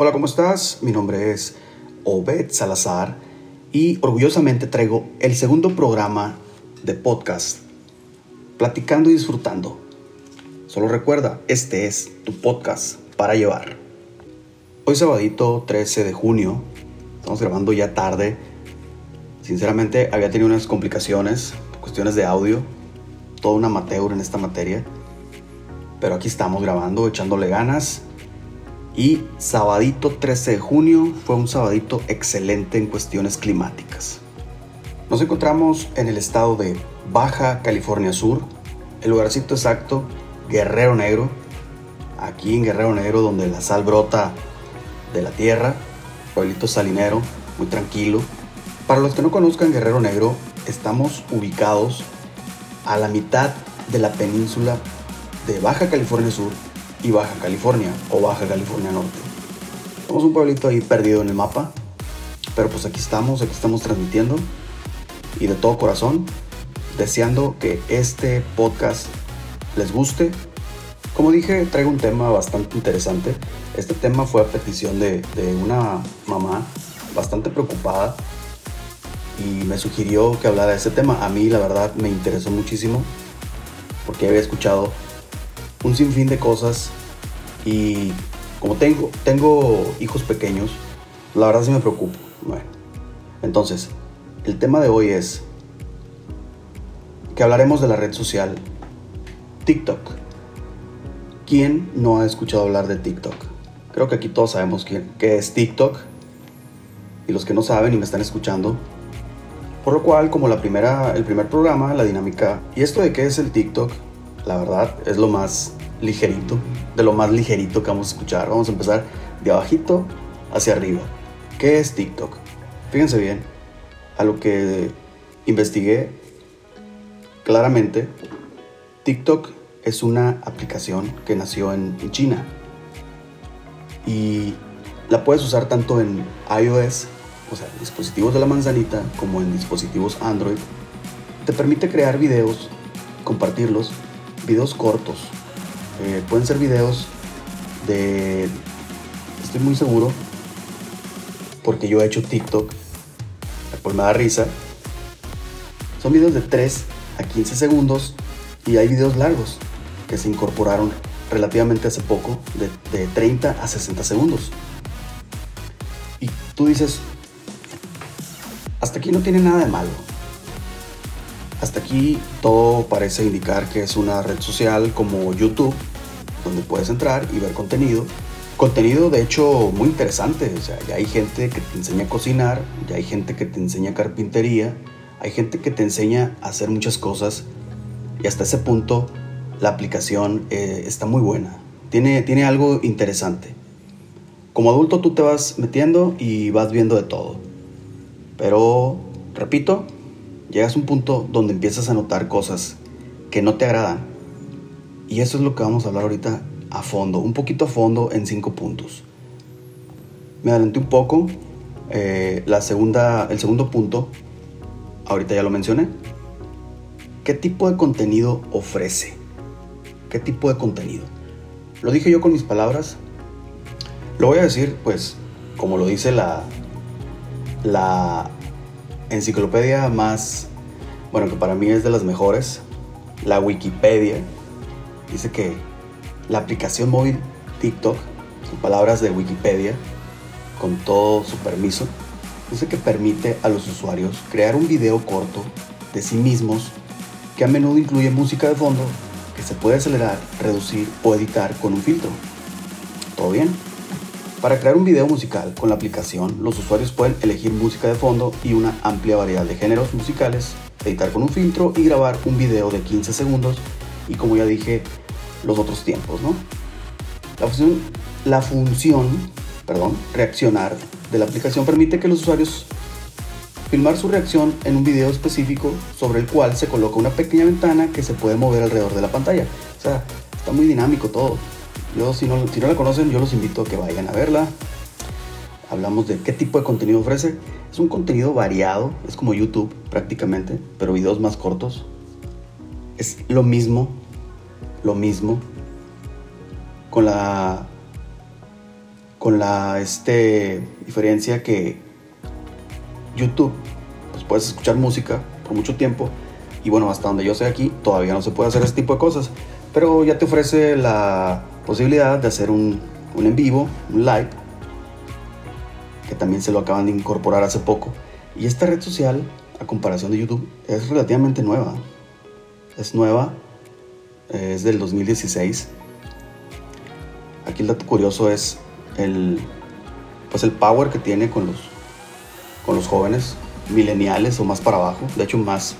Hola, ¿cómo estás? Mi nombre es Obed Salazar y orgullosamente traigo el segundo programa de podcast, Platicando y Disfrutando. Solo recuerda, este es tu podcast para llevar. Hoy sabadito 13 de junio, estamos grabando ya tarde. Sinceramente había tenido unas complicaciones, cuestiones de audio, todo un amateur en esta materia. Pero aquí estamos grabando, echándole ganas. Y sabadito 13 de junio fue un sabadito excelente en cuestiones climáticas. Nos encontramos en el estado de Baja California Sur, el lugarcito exacto, Guerrero Negro. Aquí en Guerrero Negro donde la sal brota de la tierra, pueblito salinero, muy tranquilo. Para los que no conozcan Guerrero Negro, estamos ubicados a la mitad de la península de Baja California Sur y Baja California o Baja California Norte. Somos un pueblito ahí perdido en el mapa, pero pues aquí estamos, aquí estamos transmitiendo y de todo corazón, deseando que este podcast les guste. Como dije, traigo un tema bastante interesante. Este tema fue a petición de, una mamá bastante preocupada y me sugirió que hablara de ese tema. A mí la verdad me interesó muchísimo porque había escuchado un sinfín de cosas y como tengo, tengo hijos pequeños, la verdad sí me preocupo. Bueno, entonces, el tema de hoy es que hablaremos de la red social TikTok. ¿Quién no ha escuchado hablar de TikTok? Creo que aquí todos sabemos quién, qué es TikTok. Y los que no saben y me están escuchando. Por lo cual, como la primera, el primer programa, la dinámica. ¿Y esto de qué es el TikTok? La verdad, es lo más ligerito, de lo más ligerito que vamos a escuchar. Vamos a empezar de abajito hacia arriba. ¿Qué es TikTok? Fíjense bien, a lo que investigué claramente, TikTok es una aplicación que nació en China y la puedes usar tanto en iOS, o sea, dispositivos de la manzanita, como en dispositivos Android. Te permite crear videos, compartirlos videos cortos. Eh, pueden ser videos de... Estoy muy seguro, porque yo he hecho TikTok, pues me da risa. Son videos de 3 a 15 segundos y hay videos largos que se incorporaron relativamente hace poco, de, de 30 a 60 segundos. Y tú dices, hasta aquí no tiene nada de malo hasta aquí todo parece indicar que es una red social como YouTube, donde puedes entrar y ver contenido. Contenido de hecho muy interesante, o sea, ya hay gente que te enseña a cocinar, ya hay gente que te enseña carpintería, hay gente que te enseña a hacer muchas cosas y hasta ese punto la aplicación eh, está muy buena, tiene, tiene algo interesante. Como adulto tú te vas metiendo y vas viendo de todo, pero repito, llegas a un punto donde empiezas a notar cosas que no te agradan. Y eso es lo que vamos a hablar ahorita a fondo, un poquito a fondo en cinco puntos. Me adelanté un poco. Eh, la segunda, el segundo punto, ahorita ya lo mencioné. ¿Qué tipo de contenido ofrece? ¿Qué tipo de contenido? Lo dije yo con mis palabras. Lo voy a decir, pues, como lo dice la, la enciclopedia más, bueno, que para mí es de las mejores, la Wikipedia, dice que la aplicación móvil TikTok, son palabras de Wikipedia, con todo su permiso, dice que permite a los usuarios crear un video corto de sí mismos que a menudo incluye música de fondo que se puede acelerar, reducir o editar con un filtro. ¿Todo bien? Para crear un video musical con la aplicación, los usuarios pueden elegir música de fondo y una amplia variedad de géneros musicales, editar con un filtro y grabar un video de 15 segundos y como ya dije, los otros tiempos, ¿no? La función, la función perdón, reaccionar de la aplicación permite que los usuarios filmar su reacción en un video específico sobre el cual se coloca una pequeña ventana que se puede mover alrededor de la pantalla. O sea, está muy dinámico todo. Yo, si no, si no la conocen, yo los invito a que vayan a verla. Hablamos de qué tipo de contenido ofrece. Es un contenido variado, es como YouTube prácticamente, pero videos más cortos. Es lo mismo, lo mismo, con la con la este, diferencia que YouTube, pues puedes escuchar música por mucho tiempo y bueno, hasta donde yo sé aquí todavía no se puede hacer ese tipo de cosas, pero ya te ofrece la posibilidad de hacer un, un en vivo, un live, que también se lo acaban de incorporar hace poco. Y esta red social, a comparación de YouTube, es relativamente nueva. Es nueva, es del 2016. Aquí el dato curioso es el, pues el power que tiene con los, con los jóvenes mileniales o más para abajo, de hecho más,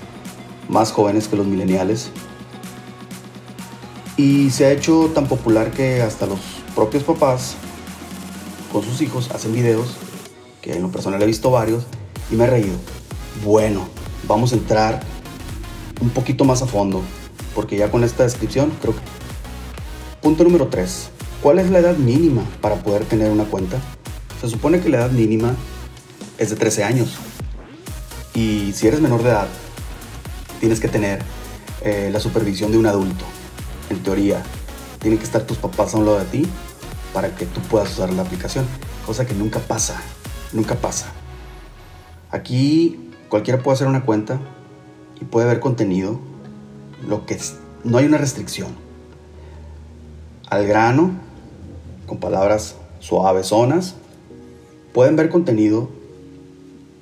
más jóvenes que los mileniales. Y se ha hecho tan popular que hasta los propios papás con sus hijos hacen videos, que en lo personal he visto varios, y me he reído. Bueno, vamos a entrar un poquito más a fondo, porque ya con esta descripción creo que... Punto número 3. ¿Cuál es la edad mínima para poder tener una cuenta? Se supone que la edad mínima es de 13 años. Y si eres menor de edad, tienes que tener eh, la supervisión de un adulto. En teoría, tienen que estar tus papás a un lado de ti para que tú puedas usar la aplicación. Cosa que nunca pasa. Nunca pasa. Aquí cualquiera puede hacer una cuenta y puede ver contenido. Lo que no hay una restricción. Al grano, con palabras suaves, zonas, pueden ver contenido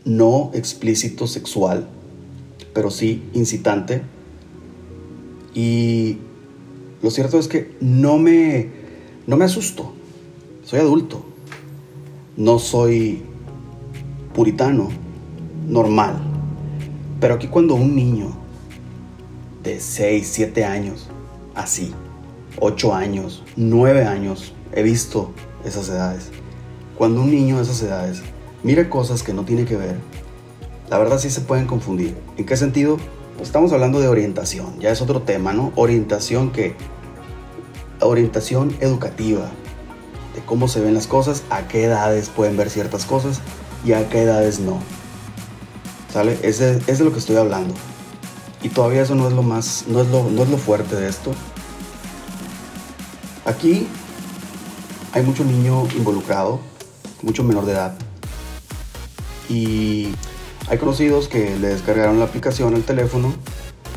no explícito sexual, pero sí incitante. Y lo cierto es que no me, no me asusto. Soy adulto. No soy puritano, normal. Pero aquí cuando un niño de 6, 7 años, así, 8 años, 9 años, he visto esas edades. Cuando un niño de esas edades mira cosas que no tiene que ver, la verdad sí se pueden confundir. ¿En qué sentido? Estamos hablando de orientación, ya es otro tema, ¿no? Orientación que... Orientación educativa, de cómo se ven las cosas, a qué edades pueden ver ciertas cosas y a qué edades no. ¿Sale? Es de, es lo que estoy hablando. Y todavía eso no es lo más, no es lo, no es lo fuerte de esto. Aquí hay mucho niño involucrado, mucho menor de edad. Y hay conocidos que le descargaron la aplicación al teléfono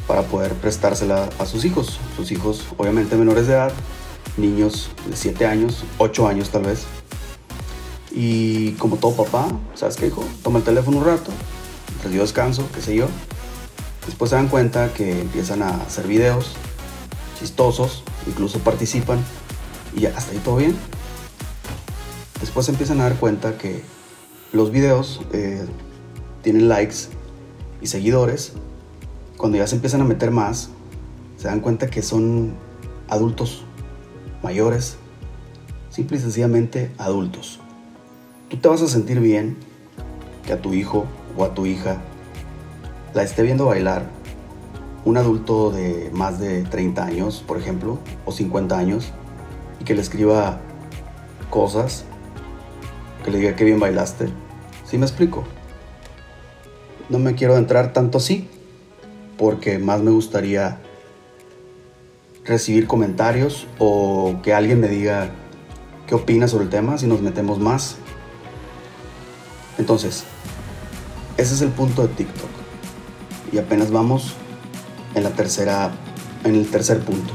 para poder prestársela a sus hijos. Sus hijos, obviamente menores de edad, niños de 7 años, 8 años tal vez. Y como todo papá, ¿sabes qué hijo? Toma el teléfono un rato, les dio descanso, qué sé yo. Después se dan cuenta que empiezan a hacer videos chistosos, incluso participan y hasta ahí todo bien después se empiezan a dar cuenta que los videos eh, tienen likes y seguidores. Cuando ya se empiezan a meter más, se dan cuenta que son adultos mayores, simple y sencillamente adultos. Tú te vas a sentir bien que a tu hijo o a tu hija la esté viendo bailar un adulto de más de 30 años, por ejemplo, o 50 años, y que le escriba cosas que le diga que bien bailaste. ¿Sí me explico? No me quiero entrar tanto así, porque más me gustaría recibir comentarios o que alguien me diga qué opina sobre el tema si nos metemos más. Entonces, ese es el punto de TikTok. Y apenas vamos en la tercera en el tercer punto.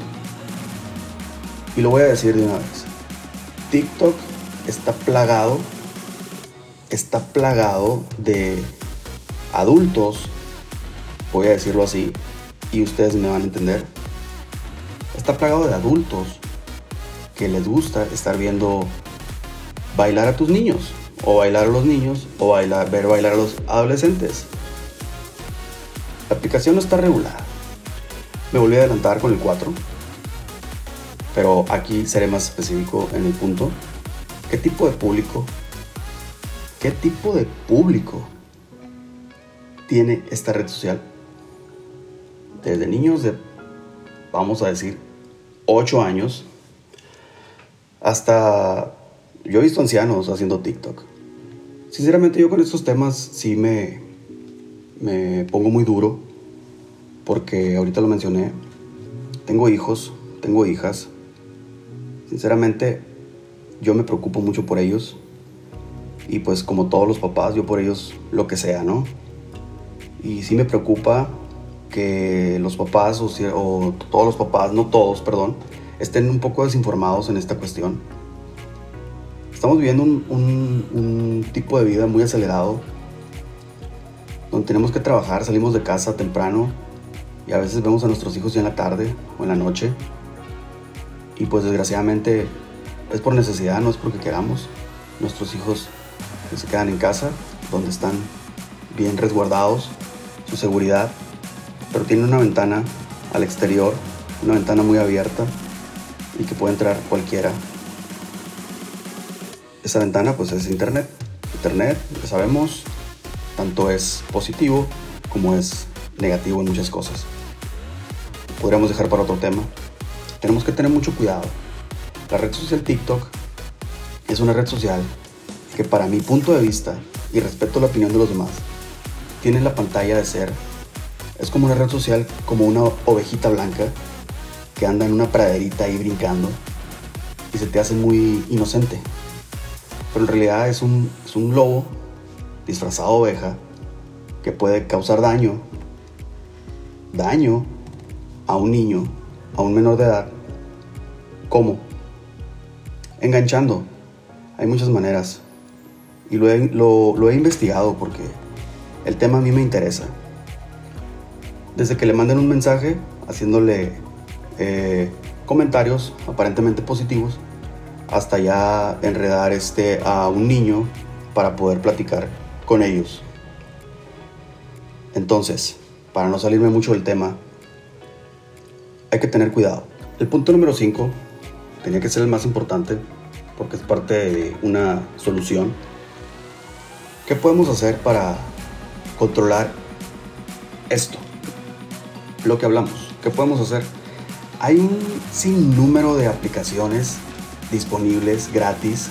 Y lo voy a decir de una vez. TikTok está plagado está plagado de adultos, voy a decirlo así, y ustedes me van a entender. Está plagado de adultos que les gusta estar viendo bailar a tus niños, o bailar a los niños, o ver bailar a los adolescentes. La aplicación no está regulada. Me volví a adelantar con el 4, pero aquí seré más específico en el punto. ¿Qué tipo de público ¿Qué tipo de público tiene esta red social? Desde niños de, vamos a decir, 8 años hasta, yo he visto ancianos haciendo TikTok. Sinceramente yo con estos temas sí me, me pongo muy duro porque ahorita lo mencioné, tengo hijos, tengo hijas. Sinceramente, yo me preocupo mucho por ellos. Y pues como todos los papás, yo por ellos lo que sea, ¿no? Y sí me preocupa que los papás, o, o todos los papás, no todos, perdón, estén un poco desinformados en esta cuestión. Estamos viviendo un, un, tipo de vida muy acelerado, donde tenemos que trabajar, salimos de casa temprano y a veces vemos a nuestros hijos ya en la tarde o en la noche. Y pues desgraciadamente es por necesidad, no es porque queramos. Nuestros hijos se quedan en casa, donde están bien resguardados, seguridad, pero tienen una ventana al exterior, una ventana muy abierta y que puede entrar cualquiera. Esa ventana pues es Internet. Internet, ya sabemos, tanto es positivo como es negativo en muchas cosas. Podríamos dejar para otro tema. Tenemos que tener mucho cuidado. La red social TikTok es una red social que para mi punto de vista y respeto la opinión de los demás, tiene la pantalla de ser, es como una red social como una ovejita blanca que anda en una praderita ahí brincando y se te hace muy inocente. Pero en realidad es un, es un lobo disfrazado de oveja que puede causar daño, daño a un niño, a un menor de edad. ¿Cómo? Enganchando. Hay muchas maneras. Y lo he, lo he investigado porque el tema a mí me interesa. Desde que le manden un mensaje haciéndole eh, comentarios aparentemente positivos hasta ya enredar este, a un niño para poder platicar con ellos. Entonces, para no salirme mucho del tema, hay que tener cuidado. El punto número 5 tenía que ser el más importante porque es parte de una solución. ¿Qué podemos hacer para controlar esto? Lo que hablamos. ¿Qué podemos hacer? Hay un sinnúmero de aplicaciones disponibles gratis.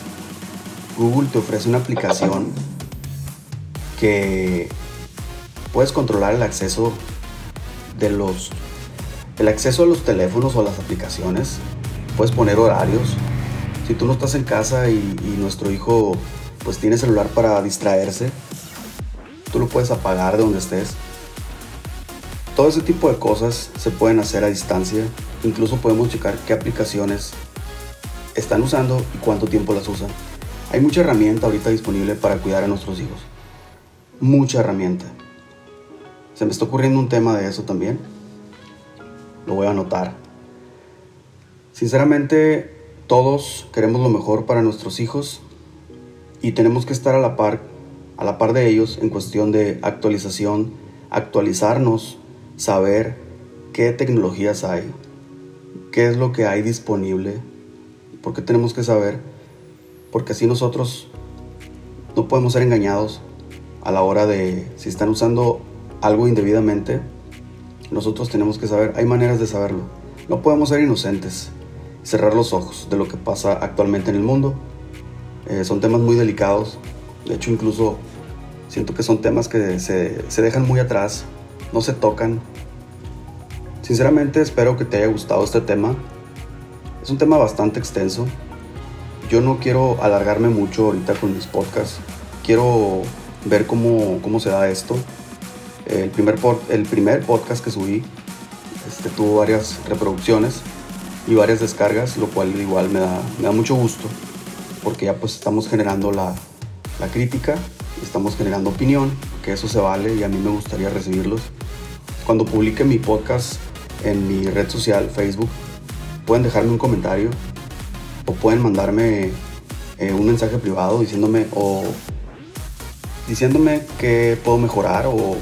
Google te ofrece una aplicación que puedes controlar el acceso de los el acceso a los teléfonos o a las aplicaciones. Puedes poner horarios. Si tú no estás en casa y, y nuestro hijo pues tiene celular para distraerse, tú lo puedes apagar de donde estés. Todo ese tipo de cosas se pueden hacer a distancia Incluso podemos checar qué aplicaciones están usando y cuánto tiempo las usan. Hay mucha herramienta ahorita disponible para cuidar a nuestros hijos. Mucha herramienta. Se me está ocurriendo un tema de eso también. Lo voy a anotar. Sinceramente, todos queremos lo mejor para nuestros hijos y tenemos que estar a la par, a la par de ellos en cuestión de actualización, actualizarnos, saber qué tecnologías hay, qué es lo que hay disponible, porque tenemos que saber, porque así nosotros no podemos ser engañados a la hora de si están usando algo indebidamente, nosotros tenemos que saber, hay maneras de saberlo. No podemos ser inocentes, cerrar los ojos de lo que pasa actualmente en el mundo. Eh, son temas muy delicados, de hecho incluso siento que son temas que se, se dejan muy atrás, no se tocan, Sinceramente espero que te haya gustado este tema. Es un tema bastante extenso. Yo no quiero alargarme mucho ahorita con mis podcasts. Quiero ver cómo, cómo se da esto. El primer, el primer podcast que subí este, tuvo varias reproducciones y varias descargas, lo cual igual me da, me da mucho gusto porque ya pues estamos generando la, la crítica, estamos generando opinión, que eso se vale y a mí me gustaría recibirlos. Cuando publique mi podcast en mi red social, Facebook. Pueden dejarme un comentario o pueden mandarme eh, un mensaje privado diciéndome o diciéndome que puedo mejorar o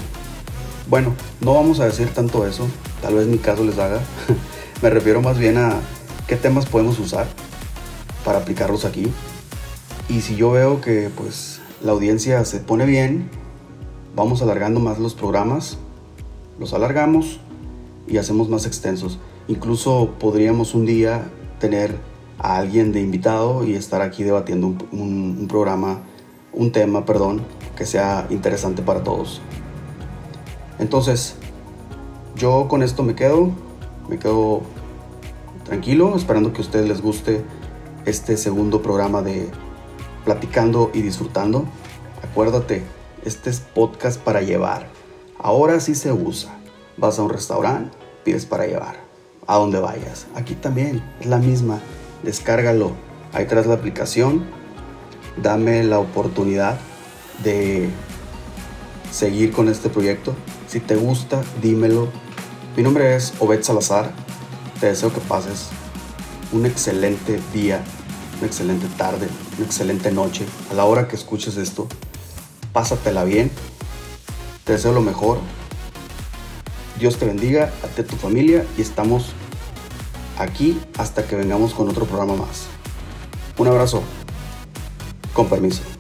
bueno, no vamos a decir tanto eso, tal vez mi caso les haga. Me refiero más bien a qué temas podemos usar para aplicarlos aquí. Y si yo veo que pues la audiencia se pone bien, vamos alargando más los programas, los alargamos y hacemos más extensos. Incluso podríamos un día tener a alguien de invitado y estar aquí debatiendo un, programa, un tema, perdón, que sea interesante para todos. Entonces, yo con esto me quedo, me quedo tranquilo, esperando que a ustedes les guste este segundo programa de Platicando y Disfrutando. Acuérdate, este es podcast para llevar. Ahora sí se usa. Vas a un restaurante, pides para llevar. A donde vayas. Aquí también es la misma. Descárgalo. Ahí traes la aplicación. Dame la oportunidad de seguir con este proyecto. Si te gusta, dímelo. Mi nombre es Obed Salazar. Te deseo que pases un excelente día, una excelente tarde, una excelente noche. A la hora que escuches esto, pásatela bien. Te deseo lo mejor. Dios te bendiga, a tu familia y estamos aquí hasta que vengamos con otro programa más. Un abrazo. Con permiso.